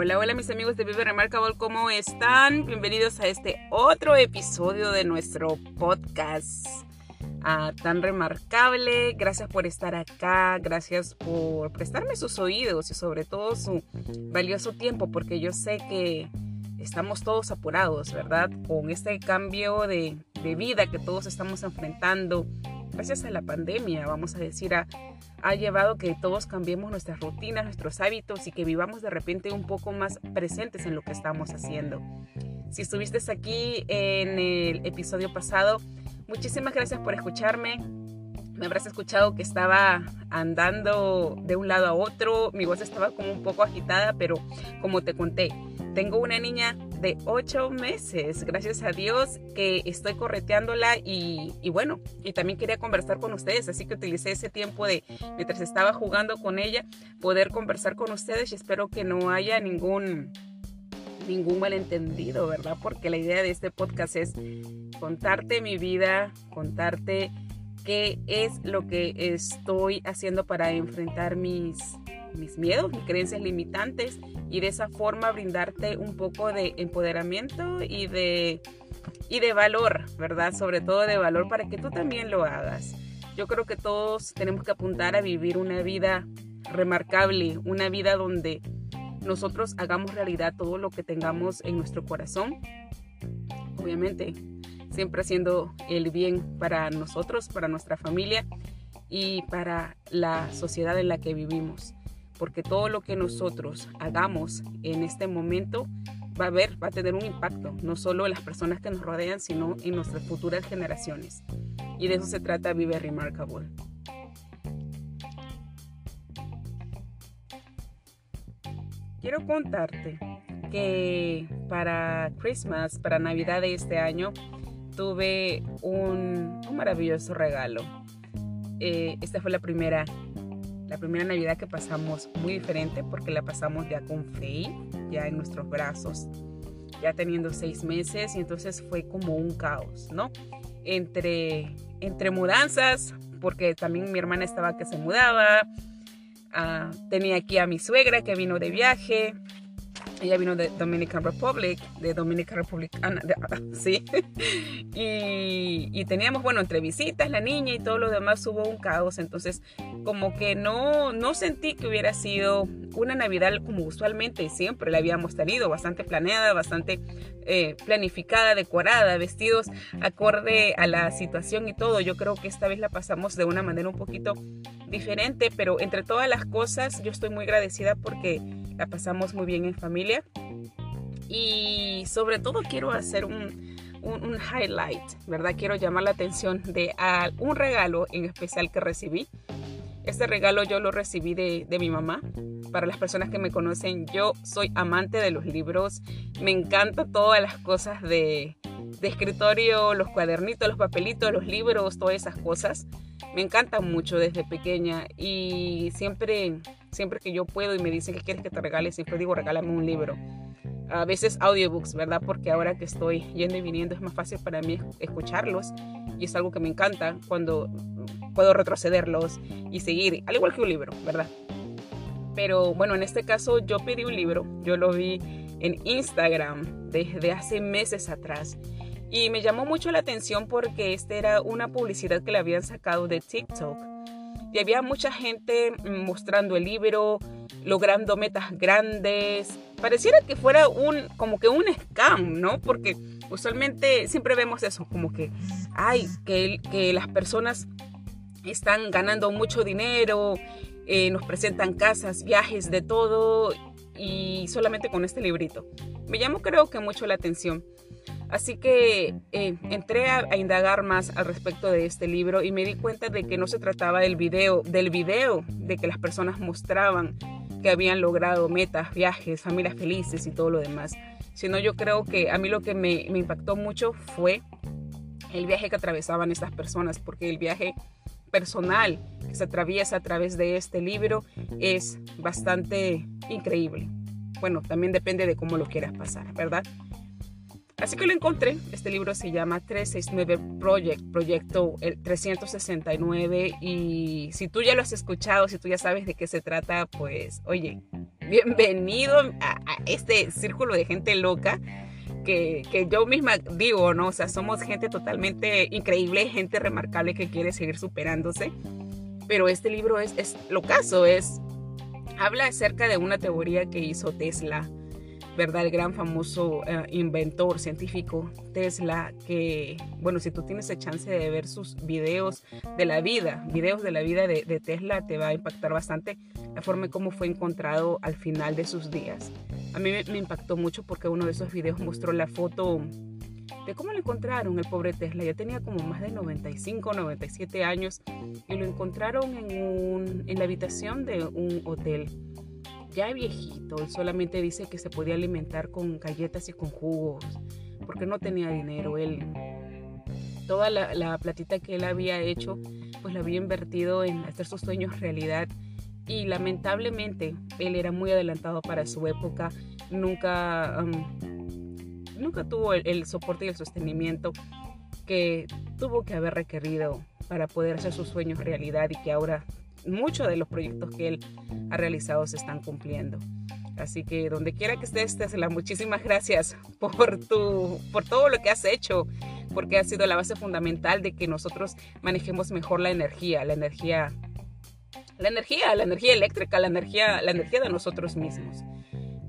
Hola, hola mis amigos de Vive Remarkable, ¿cómo están? Bienvenidos a este otro episodio de nuestro podcast ah, tan remarcable. Gracias por estar acá, gracias por prestarme sus oídos y sobre todo su valioso tiempo, porque yo sé que estamos todos apurados, ¿verdad? Con este cambio de, de vida que todos estamos enfrentando, gracias a la pandemia, vamos a decir, a ha llevado que todos cambiemos nuestras rutinas, nuestros hábitos y que vivamos de repente un poco más presentes en lo que estamos haciendo. Si estuviste aquí en el episodio pasado, muchísimas gracias por escucharme. Me habrás escuchado que estaba andando de un lado a otro, mi voz estaba como un poco agitada, pero como te conté, tengo una niña de ocho meses, gracias a Dios que estoy correteándola y, bueno, y también quería conversar con ustedes, así que utilicé ese tiempo de, mientras estaba jugando con ella, poder conversar con ustedes y espero que no haya ningún ningún malentendido, ¿verdad? Porque la idea de este podcast es contarte mi vida, contarte qué es lo que estoy haciendo para enfrentar mis mis miedos, mis creencias limitantes y de esa forma brindarte un poco de empoderamiento y de, y de valor, ¿verdad? Sobre todo de valor para que tú también lo hagas. Yo creo que todos tenemos que apuntar a vivir una vida remarcable, una vida donde nosotros hagamos realidad todo lo que tengamos en nuestro corazón. Obviamente, siempre haciendo el bien para nosotros, para nuestra familia y para la sociedad en la que vivimos porque todo lo que nosotros hagamos en este momento va a ver, va a tener un impacto, no solo en las personas que nos rodean, sino en nuestras futuras generaciones. Y de eso se trata Vive Remarkable. Quiero contarte que para Christmas, para Navidad de este año, tuve un, maravilloso regalo. Eh, esta fue la primera la primera Navidad que pasamos muy diferente porque la pasamos ya con Faye, ya en nuestros brazos, ya teniendo seis meses y entonces fue como un caos, ¿no? Entre, entre mudanzas, porque también mi hermana estaba que se mudaba, ah, tenía aquí a mi suegra que vino de viaje, ella vino de Dominican Republic, de Dominican Republic, sí. y, y, teníamos, bueno, entre visitas, la niña y todo lo demás hubo un caos. Entonces, como que no, no sentí que hubiera sido una Navidad como usualmente siempre la habíamos tenido, bastante planeada, bastante eh, planificada, decorada, vestidos acorde a la situación y todo. Yo creo que esta vez la pasamos de una manera un poquito diferente, pero entre todas las cosas yo estoy muy agradecida porque la pasamos muy bien en familia. Y sobre todo quiero hacer un, un, highlight, ¿verdad? Quiero llamar la atención de un regalo en especial que recibí. Este regalo yo lo recibí de, de, mi mamá. Para las personas que me conocen, yo soy amante de los libros. Me encanta todas las cosas de, de escritorio, los cuadernitos, los papelitos, los libros, todas esas cosas. Me encantan mucho desde pequeña y siempre siempre que yo puedo y me dicen que quieres que te regale, siempre digo regálame un libro. A veces audiobooks, ¿verdad? Porque ahora que estoy yendo y viniendo es más fácil para mí escucharlos y es algo que me encanta cuando puedo retrocederlos y seguir, al igual que un libro, ¿verdad? Pero bueno, en este caso yo pedí un libro, yo lo vi en Instagram desde hace meses atrás y me llamó mucho la atención porque esta era una publicidad que le habían sacado de TikTok y había mucha gente mostrando el libro, logrando metas grandes. Pareciera que fuera un, como que un scam, ¿no? Porque usualmente siempre vemos eso, como que, ay, que, que las personas están ganando mucho dinero, eh, nos presentan casas, viajes, de todo, y solamente con este librito. Me llamó creo que mucho la atención. Así que eh, entré a, indagar más al respecto de este libro y me di cuenta de que no se trataba del video, del video de que las personas mostraban que habían logrado metas, viajes, familias felices y todo lo demás, sino yo creo que a mí lo que me, me impactó mucho fue el viaje que atravesaban estas personas, porque el viaje personal que se atraviesa a través de este libro es bastante increíble. Bueno, también depende de cómo lo quieras pasar, ¿verdad? Así que lo encontré. Este libro se llama 369 Project, proyecto el 369. Y si tú ya lo has escuchado, si tú ya sabes de qué se trata, pues oye, bienvenido a, este círculo de gente loca. Que, que, yo misma digo, ¿no? O sea, somos gente totalmente increíble, gente remarcable que quiere seguir superándose. Pero este libro es, es lo caso, es, habla acerca de una teoría que hizo Tesla ¿verdad? El gran famoso eh, inventor científico Tesla, que, bueno, si tú tienes el chance de ver sus videos de la vida, videos de la vida de, Tesla, te va a impactar bastante la forma en cómo fue encontrado al final de sus días. A mí me, impactó mucho porque uno de esos videos mostró la foto de cómo lo encontraron el pobre Tesla. Ya tenía como más de 95, 97 años y lo encontraron en, un, en la habitación de un hotel ya viejito, él solamente dice que se podía alimentar con galletas y con jugos, porque no tenía dinero. Él, toda la, platita que él había hecho, pues la había invertido en hacer sus sueños realidad. Y lamentablemente él era muy adelantado para su época, nunca, nunca tuvo el soporte y el sostenimiento que tuvo que haber requerido para poder hacer sus sueños realidad y que ahora muchos de los proyectos que él ha realizado se están cumpliendo. Así que donde quiera que estés, Tesla, muchísimas gracias por, tu, por todo lo que has hecho, porque ha sido la base fundamental de que nosotros manejemos mejor la energía, la energía, la energía, la energía eléctrica, la energía, la energía de nosotros mismos.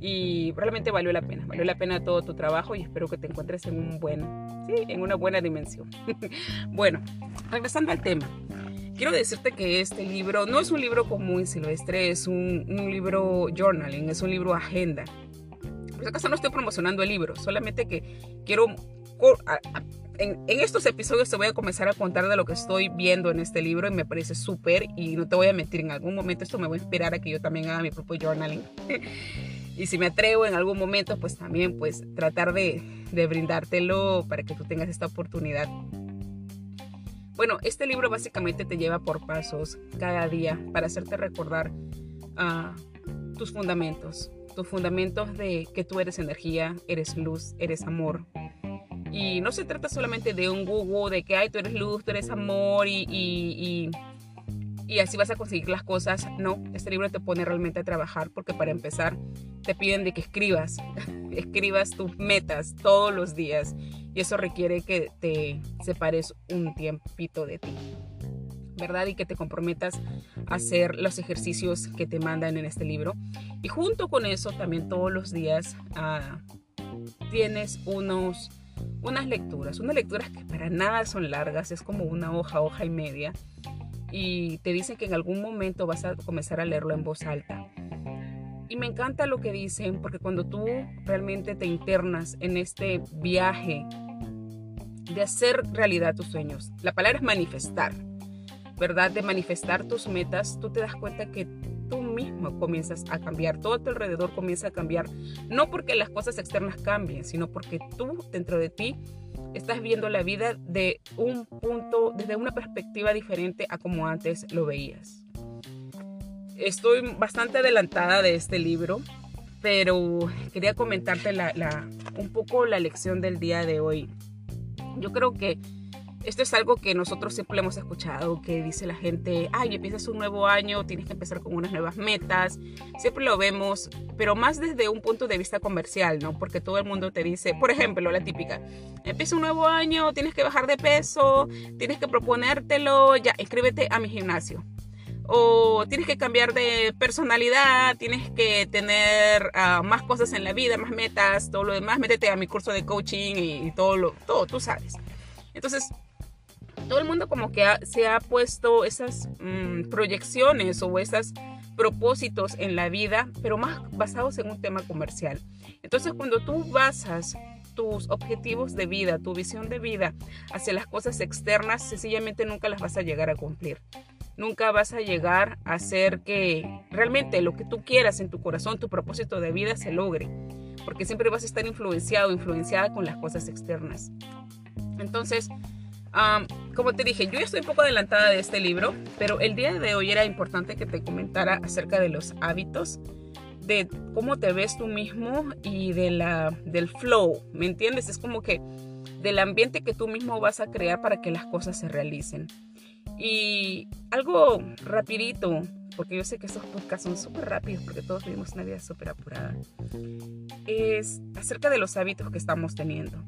Y realmente valió la pena, valió la pena todo tu trabajo y espero que te encuentres en un buen, en una buena dimensión. bueno, regresando al tema quiero decirte que este libro no es un libro común silvestre, es un, libro journaling, es un libro agenda. Por si acaso no estoy promocionando el libro, solamente que quiero... En, estos episodios te voy a comenzar a contar de lo que estoy viendo en este libro y me parece súper y no te voy a mentir, en algún momento esto me va a inspirar a que yo también haga mi propio journaling. y si me atrevo en algún momento, pues también pues tratar de, de brindártelo para que tú tengas esta oportunidad bueno, este libro básicamente te lleva por pasos cada día para hacerte recordar ah, tus fundamentos, tus fundamentos de que tú eres energía, eres luz, eres amor. Y no se trata solamente de un Google, de que ay, tú eres luz, tú eres amor y, y, y así vas a conseguir las cosas. No, este libro te pone realmente a trabajar porque para empezar te piden de que escribas, escribas tus metas todos los días y eso requiere que te separes un tiempito de ti. ¿verdad? Y que te comprometas a hacer los ejercicios que te mandan en este libro. Y junto con eso, también todos los días ah, tienes unos, unas lecturas, unas lecturas que para nada son largas, es como una hoja, hoja y media. Y te dicen que en algún momento vas a comenzar a leerlo en voz alta. Y me encanta lo que dicen porque cuando tú realmente te internas en este viaje de hacer realidad tus sueños, la palabra es manifestar, ¿verdad? De manifestar tus metas, tú te das cuenta que tú mismo comienzas a cambiar, todo a tu alrededor comienza a cambiar, no porque las cosas externas cambien, sino porque tú dentro de ti estás viendo la vida de un punto, desde una perspectiva diferente a como antes lo veías estoy bastante adelantada de este libro, pero quería comentarte un poco la lección del día de hoy. Yo creo que esto es algo que nosotros siempre hemos escuchado, que dice la gente, ay, empiezas un nuevo año, tienes que empezar con unas nuevas metas. Siempre lo vemos, pero más desde un punto de vista comercial, ¿no? Porque todo el mundo te dice, por ejemplo, la típica, empieza un nuevo año, tienes que bajar de peso, tienes que proponértelo, ya, inscríbete a mi gimnasio o tienes que cambiar de personalidad, tienes que tener ah, más cosas en la vida, más metas, todo lo demás, métete a mi curso de coaching y, todo lo, todo, tú sabes. Entonces, todo el mundo como que se ha puesto esas mm, proyecciones o esos propósitos en la vida, pero más basados en un tema comercial. Entonces, cuando tú basas tus objetivos de vida, tu visión de vida hacia las cosas externas, sencillamente nunca las vas a llegar a cumplir nunca vas a llegar a hacer que realmente lo que tú quieras en tu corazón, tu propósito de vida se logre, porque siempre vas a estar influenciado, influenciada con las cosas externas. Entonces, como te dije, yo ya estoy un poco adelantada de este libro, pero el día de hoy era importante que te comentara acerca de los hábitos de cómo te ves tú mismo y de la, del flow, ¿me entiendes? Es como que del ambiente que tú mismo vas a crear para que las cosas se realicen. Y algo rapidito, porque yo sé que estos podcasts son súper rápidos porque todos vivimos una vida súper apurada, es acerca de los hábitos que estamos teniendo.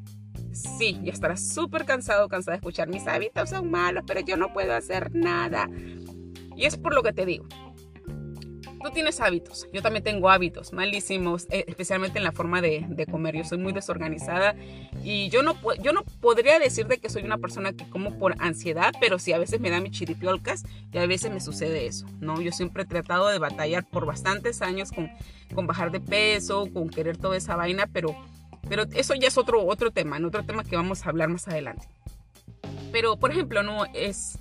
Sí, ya estarás súper cansado, cansada de escuchar mis hábitos son malos, pero yo no puedo hacer nada. Y es por lo que te digo. Tú tienes hábitos, yo también tengo hábitos malísimos, eh, especialmente en la forma de, comer. Yo soy muy desorganizada y yo no, yo no podría decir de que soy una persona que como por ansiedad, pero sí a veces me da mi chiripiolcas y a veces me sucede eso, ¿no? Yo siempre he tratado de batallar por bastantes años con, con bajar de peso, con querer toda esa vaina, pero, pero eso ya es otro, otro tema, otro tema que vamos a hablar más adelante. Pero, por ejemplo, no es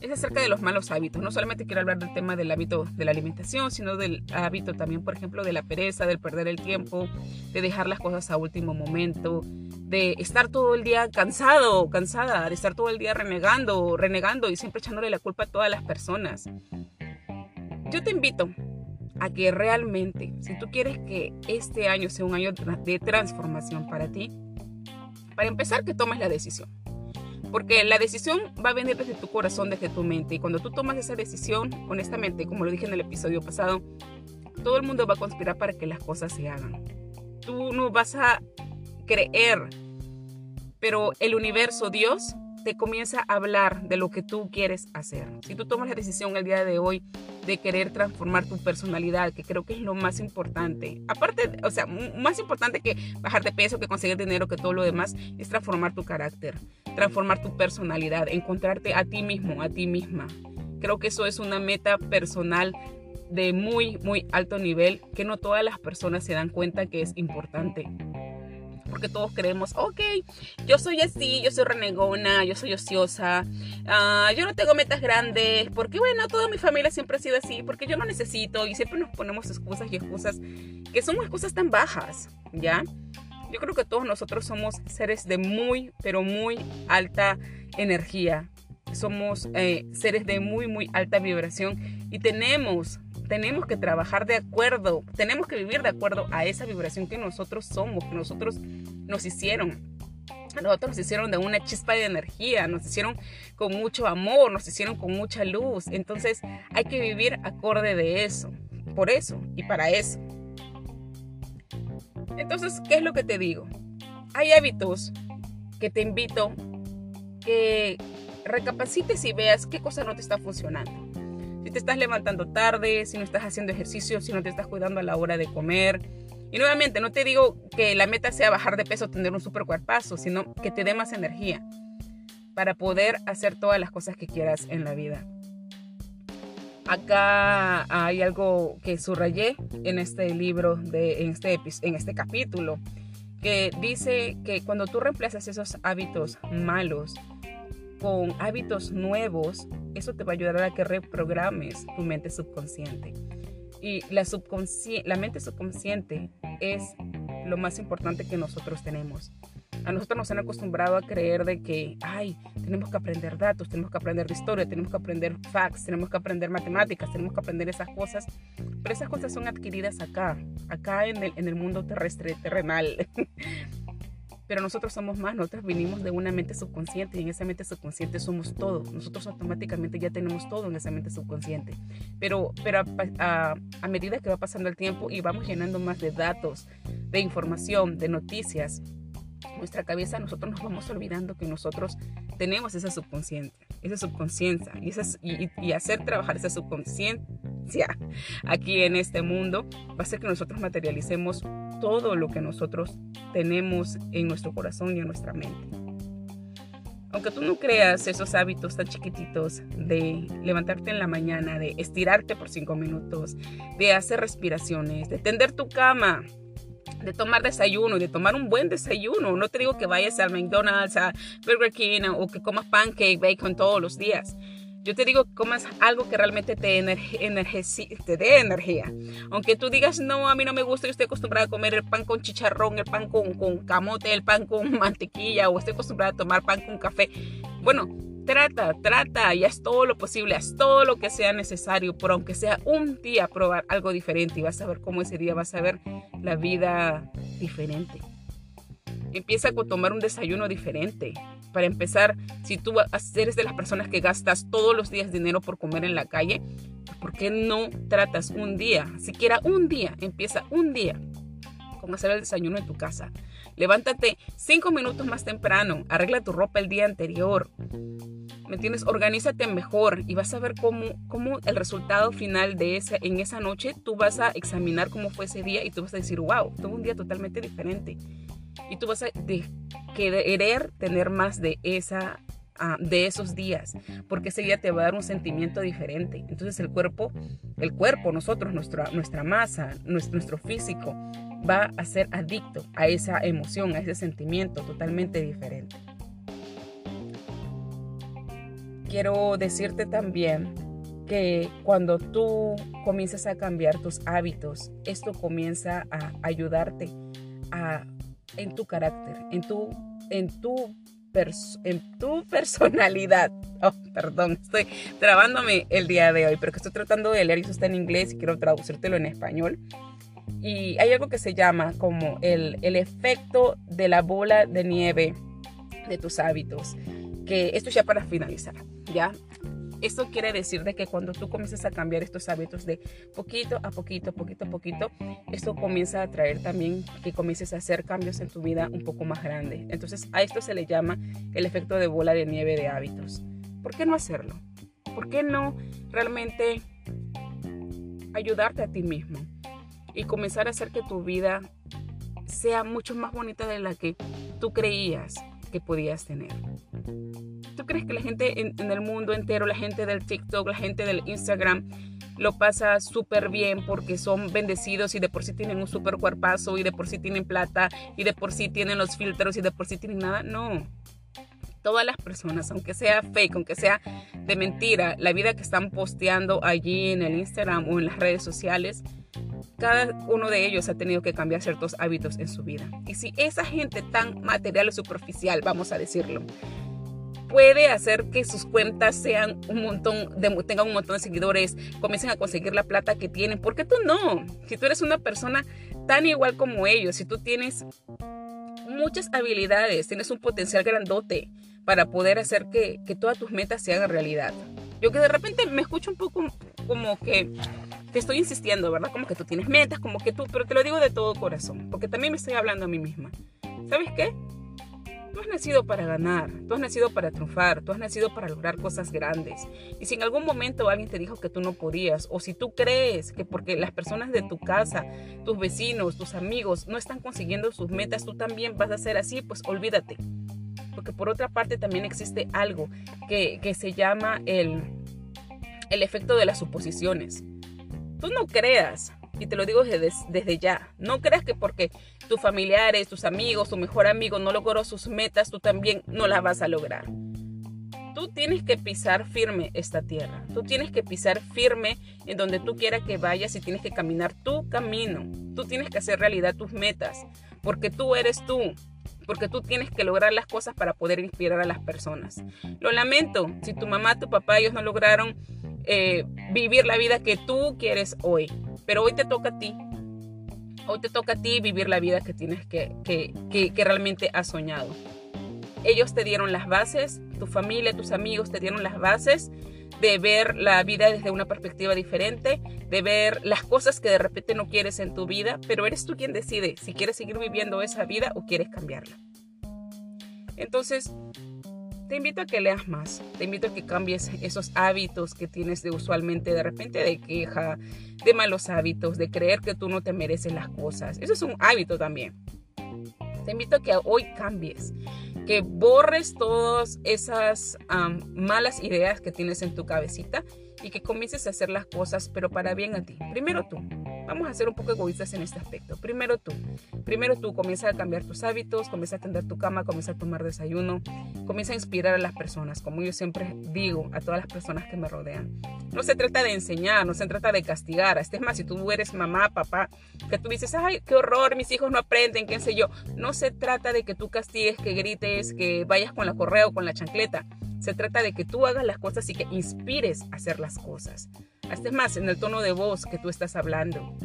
es acerca de los malos hábitos. No solamente quiero hablar del tema del hábito de la alimentación, sino del hábito también, por ejemplo, de la pereza, del perder el tiempo, de dejar las cosas a último momento, de estar todo el día cansado, cansada, de estar todo el día renegando, renegando y siempre echándole la culpa a todas las personas. Yo te invito a que realmente, si tú quieres que este año sea un año de transformación para ti, para empezar que tomes la decisión. Porque la decisión va a venir desde tu corazón, desde tu mente. Y cuando tú tomas esa decisión, honestamente, como lo dije en el episodio pasado, todo el mundo va a conspirar para que las cosas se hagan. Tú no vas a creer, pero el universo, Dios, te comienza a hablar de lo que tú quieres hacer. Si tú tomas la decisión el día de hoy de querer transformar tu personalidad, que creo que es lo más importante, aparte, o sea, más importante que bajar de peso, que conseguir dinero, que todo lo demás, es transformar tu carácter, transformar tu personalidad, encontrarte a ti mismo, a ti misma. Creo que eso es una meta personal de muy, muy alto nivel que no todas las personas se dan cuenta que es importante porque todos creemos, ok, yo soy así, yo soy renegona, yo soy ociosa, ah, yo no tengo metas grandes, porque bueno, toda mi familia siempre ha sido así, porque yo no necesito y siempre nos ponemos excusas y excusas que son excusas tan bajas, ¿ya? Yo creo que todos nosotros somos seres de muy, pero muy alta energía. Somos eh, seres de muy, muy alta vibración y tenemos tenemos que trabajar de acuerdo, tenemos que vivir de acuerdo a esa vibración que nosotros somos, que nosotros nos hicieron. nosotros nos hicieron de una chispa de energía, nos hicieron con mucho amor, nos hicieron con mucha luz. Entonces hay que vivir acorde de eso, por eso y para eso. Entonces, ¿qué es lo que te digo? Hay hábitos que te invito que recapacites y veas qué cosa no te está funcionando si te estás levantando tarde, si no estás haciendo ejercicio, si no te estás cuidando a la hora de comer. Y nuevamente, no te digo que la meta sea bajar de peso o tener un super cuerpazo, sino que te dé más energía para poder hacer todas las cosas que quieras en la vida. Acá hay algo que subrayé en este libro, en, este, en este capítulo, que dice que cuando tú reemplazas esos hábitos malos con hábitos nuevos, eso te va a ayudar a que reprogrames tu mente subconsciente. Y la, la mente subconsciente es lo más importante que nosotros tenemos. A nosotros nos han acostumbrado a creer de que, ay, tenemos que aprender datos, tenemos que aprender de historia, tenemos que aprender facts, tenemos que aprender matemáticas, tenemos que aprender esas cosas. Pero esas cosas son adquiridas acá, acá en el, en el mundo terrestre, terrenal. pero nosotros somos más, nosotros vinimos de una mente subconsciente y en esa mente subconsciente somos todo. Nosotros automáticamente ya tenemos todo en esa mente subconsciente. Pero, pero a, a, medida que va pasando el tiempo y vamos llenando más de datos, de información, de noticias, nuestra cabeza nosotros nos vamos olvidando que nosotros tenemos esa subconsciente, esa subconsciencia y, y, hacer trabajar esa subconsciencia aquí en este mundo va a hacer que nosotros materialicemos todo lo que nosotros tenemos en nuestro corazón y en nuestra mente. Aunque tú no creas esos hábitos tan chiquititos de levantarte en la mañana, de estirarte por cinco minutos, de hacer respiraciones, de tender tu cama, de tomar desayuno y de tomar un buen desayuno. No te digo que vayas al McDonald's, a Burger King o que comas pancake, bacon todos los días. Yo te digo, comas algo que realmente te, te dé energía. Aunque tú digas, no, a mí no me gusta, yo estoy acostumbrada a comer el pan con chicharrón, el pan con, con camote, el pan con mantequilla, o estoy acostumbrada a tomar pan con café. Bueno, trata, trata y haz todo lo posible, haz todo lo que sea necesario, por aunque sea un día probar algo diferente y vas a ver cómo ese día vas a ver la vida diferente. Empieza a tomar un desayuno diferente. Para empezar, si tú eres de las personas que gastas todos los días dinero por comer en la calle, ¿por qué no tratas un día, siquiera un día, empieza un día con hacer el desayuno en tu casa? Levántate cinco minutos más temprano, arregla tu ropa el día anterior. ¿Me entiendes? Organízate mejor y vas a ver cómo, cómo el resultado final de esa, en esa noche, tú vas a examinar cómo fue ese día y tú vas a decir, wow, tuve un día totalmente diferente. Y tú vas a querer tener más de esa ah, de esos días, porque ese día te va a dar un sentimiento diferente. Entonces el cuerpo, el cuerpo, nosotros, nuestra, nuestra masa, nuestro físico, va a ser adicto a esa emoción, a ese sentimiento totalmente diferente. Quiero decirte también que cuando tú comienzas a cambiar tus hábitos, esto comienza a ayudarte a, en tu carácter, en tu, en tu, en tu personalidad. Oh, perdón, estoy trabándome el día de hoy, pero que estoy tratando de leer y eso está en inglés y quiero traducírtelo en español. Y hay algo que se llama como el, el efecto de la bola de nieve de tus hábitos. Que esto ya para finalizar, ¿ya? Esto quiere decir de que cuando tú comienzas a cambiar estos hábitos de poquito a poquito, poquito a poquito, esto comienza a traer también que comiences a hacer cambios en tu vida un poco más grande. Entonces a esto se le llama el efecto de bola de nieve de hábitos. ¿Por qué no hacerlo? ¿Por qué no realmente ayudarte a ti mismo? Y comenzar a hacer que tu vida sea mucho más bonita de la que tú creías que podías tener. ¿Tú crees que la gente en, el mundo entero, la gente del TikTok, la gente del Instagram, lo pasa súper bien porque son bendecidos y de por sí tienen un súper cuerpazo y de por sí tienen plata y de por sí tienen los filtros y de por sí tienen nada? No. Todas las personas, aunque sea fake, aunque sea de mentira, la vida que están posteando allí en el Instagram o en las redes sociales, cada uno de ellos ha tenido que cambiar ciertos hábitos en su vida. Y si esa gente tan material o superficial, vamos a decirlo, puede hacer que sus cuentas sean un montón de, tengan un montón de seguidores, comiencen a conseguir la plata que tienen, ¿por qué tú no? Si tú eres una persona tan igual como ellos, si tú tienes muchas habilidades, tienes un potencial grandote para poder hacer que, que todas tus metas se hagan realidad. Yo que de repente me escucho un poco como que te estoy insistiendo, ¿verdad? Como que tú tienes metas, como que tú, pero te lo digo de todo corazón, porque también me estoy hablando a mí misma. ¿Sabes qué? Tú has nacido para ganar, tú has nacido para triunfar, tú has nacido para lograr cosas grandes. Y si en algún momento alguien te dijo que tú no podías, o si tú crees que porque las personas de tu casa, tus vecinos, tus amigos no están consiguiendo sus metas, tú también vas a ser así, pues olvídate. Porque por otra parte también existe algo que, que se llama el, el efecto de las suposiciones. Tú no creas, y te lo digo desde, ya, no creas que porque tus familiares, tus amigos, tu mejor amigo no logró sus metas, tú también no las vas a lograr. Tú tienes que pisar firme esta tierra. Tú tienes que pisar firme en donde tú quieras que vayas y tienes que caminar tu camino. Tú tienes que hacer realidad tus metas, porque tú eres tú porque tú tienes que lograr las cosas para poder inspirar a las personas. Lo lamento, si tu mamá, tu papá, ellos no lograron eh, vivir la vida que tú quieres hoy. Pero hoy te toca a ti. Hoy te toca a ti vivir la vida que tienes que, que, que, realmente has soñado. Ellos te dieron las bases, tu familia, tus amigos te dieron las bases de ver la vida desde una perspectiva diferente, de ver las cosas que de repente no quieres en tu vida, pero eres tú quien decide si quieres seguir viviendo esa vida o quieres cambiarla. Entonces, te invito a que leas más, te invito a que cambies esos hábitos que tienes de usualmente de repente de queja, de malos hábitos, de creer que tú no te mereces las cosas. Eso es un hábito también. Te invito a que hoy cambies, que borres todas esas malas ideas que tienes en tu cabecita y que comiences a hacer las cosas, pero para bien a ti. Primero tú. Vamos a ser un poco egoístas en este aspecto. Primero tú. Primero tú comienza a cambiar tus hábitos, comienza a tender tu cama, comienza a tomar desayuno, comienza a inspirar a las personas, como yo siempre digo a todas las personas que me rodean. No se trata de enseñar, no se trata de castigar. Este es más, si tú eres mamá, papá, que tú dices, ay, qué horror, mis hijos no aprenden, qué sé yo. No se trata de que tú castigues, que grites, que vayas con la correa o con la chancleta. Se trata de que tú hagas las cosas y que inspires a hacer las cosas. Hasta más en el tono de voz que tú estás hablando.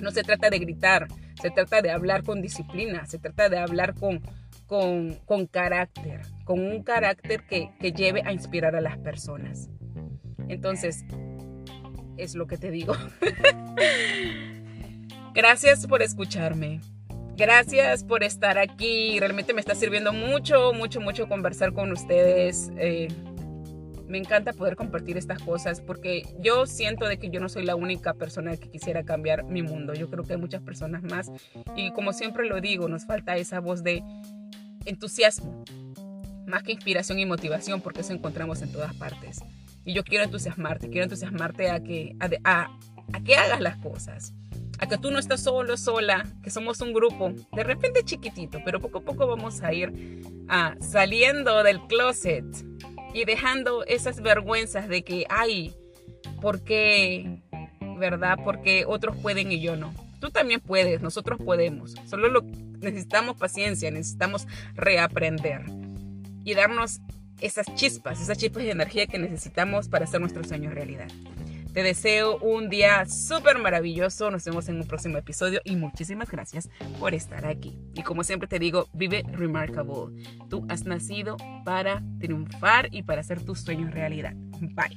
No se trata de gritar, se trata de hablar con disciplina, se trata de hablar con, con, carácter, con un carácter que, que lleve a inspirar a las personas. Entonces, es lo que te digo. Gracias por escucharme. Gracias por estar aquí. Realmente me está sirviendo mucho, mucho, mucho conversar con ustedes. Eh, me encanta poder compartir estas cosas porque yo siento de que yo no soy la única persona que quisiera cambiar mi mundo. Yo creo que hay muchas personas más y como siempre lo digo, nos falta esa voz de entusiasmo, más que inspiración y motivación porque eso encontramos en todas partes. Y yo quiero entusiasmarte, quiero entusiasmarte a que, a, a que hagas las cosas a que tú no estás solo, sola, que somos un grupo, de repente chiquitito, pero poco a poco vamos a ir ah, saliendo del closet y dejando esas vergüenzas de que, ay, ¿por qué? ¿Verdad? Porque otros pueden y yo no. Tú también puedes, nosotros podemos. Solo lo, necesitamos paciencia, necesitamos reaprender y darnos esas chispas, esas chispas de energía que necesitamos para hacer nuestros sueños realidad. Te deseo un día súper maravilloso. Nos vemos en un próximo episodio y muchísimas gracias por estar aquí. Y como siempre te digo, vive remarkable. Tú has nacido para triunfar y para hacer tus sueños realidad. Bye.